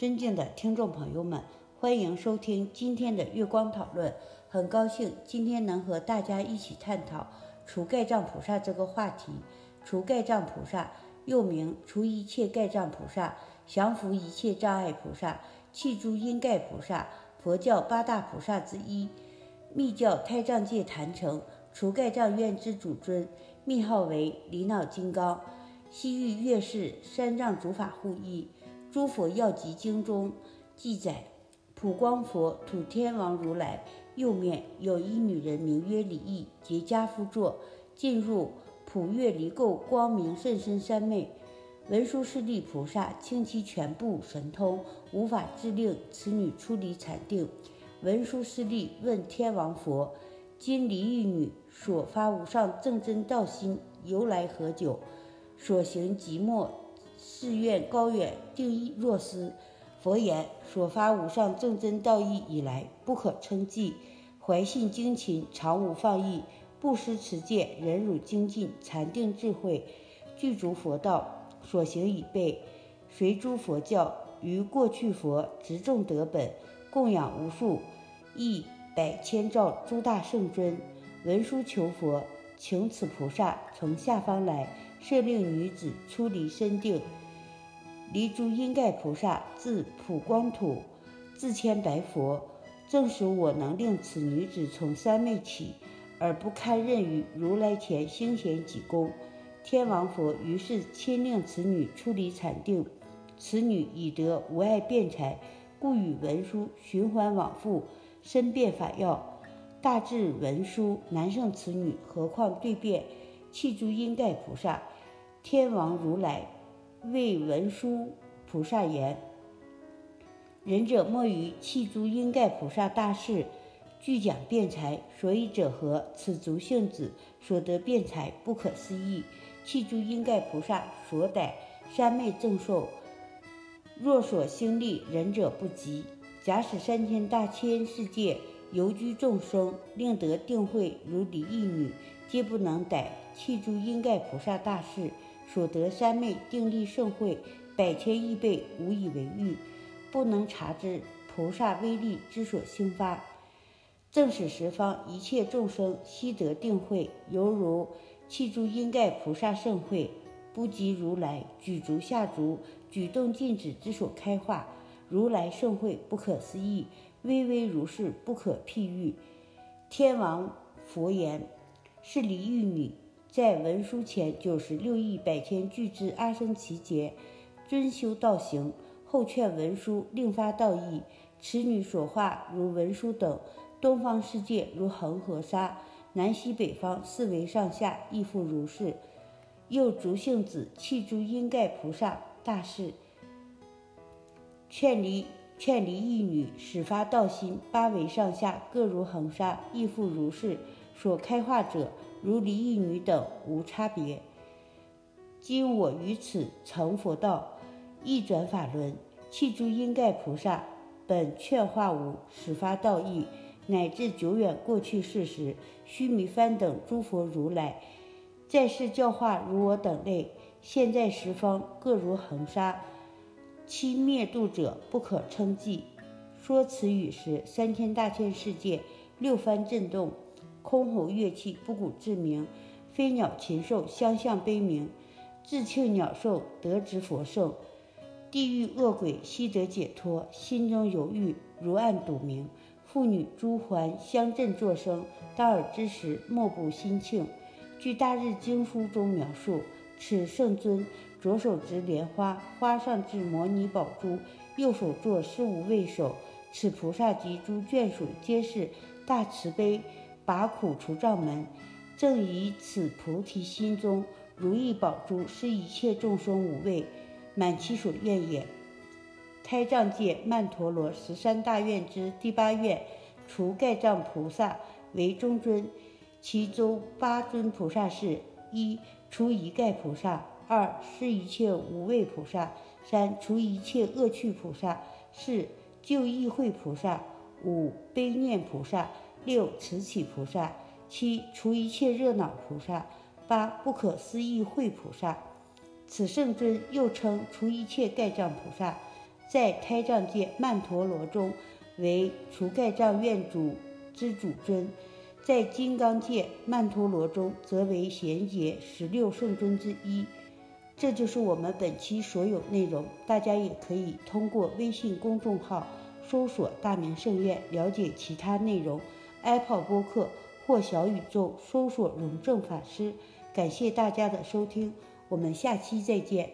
尊敬的听众朋友们，欢迎收听今天的月光讨论。很高兴今天能和大家一起探讨除盖障菩萨这个话题。除盖障菩萨又名除一切盖障菩萨、降伏一切障碍菩萨、弃诸因盖菩萨，佛教八大菩萨之一，密教胎藏界坛城除盖障院之主尊，密号为离脑金刚。西域月氏三藏主法护译，诸佛要集经中记载，普光佛土天王如来右面有一女人，名曰李益，结跏趺坐，进入普月离垢光明甚深三昧。文殊师利菩萨清其全部神通，无法自令此女出离禅定。文殊师利问天王佛：今离异女所发无上正真道心由来何久？所行即末誓愿高远，定义若思。佛言：所发无上正真道义以来，不可称计。怀信精勤，常无放逸，不失持戒，忍辱精进，禅定智慧，具足佛道。所行已备，随诸佛教于过去佛执众德本，供养无数亿百千兆诸大圣尊。文殊求佛，请此菩萨从下方来。设令女子出离身定，离诸因盖菩萨自普光土自千白佛，正使我能令此女子从三昧起，而不堪任于如来前兴显己功。天王佛于是亲令此女出离禅定，此女已得无碍辩才，故与文殊循环往复，深辩法要，大智文殊难胜此女，何况对辩？弃诸因盖菩萨，天王如来为文殊菩萨言：“仁者莫于弃诸因盖菩萨大事，具讲辩才，所以者何？此足性子所得辩才，不可思议。弃诸因盖菩萨所逮三昧正受，若所兴利，仁者不及。假使三千大千世界游居众生，令得定慧如离异女。”皆不能逮弃诸因盖菩萨大士所得三昧定力盛会百千亿倍无以为喻，不能察知菩萨威力之所兴发，正使十方一切众生悉得定慧，犹如弃诸因盖菩萨盛会，不及如来举足下足举动静止之所开化。如来盛会不可思议，巍巍如是不可譬喻。天王佛言。是离欲女在文殊前九十六亿百千俱之阿僧祇劫尊修道行，后劝文殊另发道义。此女所化如文殊等，东方世界如恒河沙，南西北方四维上下亦复如是。又竹性子弃诸因盖菩萨大士，劝离劝离一女始发道心，八维上下各如恒沙，亦复如是。所开化者，如离异女等无差别。今我于此成佛道，一转法轮，弃诸因盖菩萨本劝化无始发道义，乃至久远过去世时，须弥翻等诸佛如来，在世教化如我等类，现在十方各如恒沙，其灭度者不可称计。说此语时，三千大千世界六番震动。箜篌乐器不鼓自鸣，飞鸟禽兽相向悲鸣，自庆鸟兽得知佛圣，地狱恶鬼悉得解脱，心中犹豫如暗睹明，妇女诸环相振作声，当尔之时莫不心庆。据《大日经书》中描述，此圣尊左手执莲花，花上置摩尼宝珠，右手作施无畏手，此菩萨及诸眷属皆是大慈悲。拔苦除障门，正以此菩提心中如意宝珠，是一切众生无畏满其所愿也。开藏界曼陀罗十三大愿之第八愿，除盖藏菩萨为中尊，其中八尊菩萨是：一、除一盖菩萨；二、是一切无畏菩萨；三、除一切恶趣菩萨；四、救意会菩萨；五、悲念菩萨。六慈起菩萨，七除一切热恼菩萨，八不可思议慧菩萨。此圣尊又称除一切盖障菩萨。在胎藏界曼陀罗中为除盖藏院主之主尊，在金刚界曼陀罗中则为贤劫十六圣尊之一。这就是我们本期所有内容，大家也可以通过微信公众号搜索“大明圣院”了解其他内容，Apple 播客或小宇宙搜索“荣正法师”。感谢大家的收听，我们下期再见。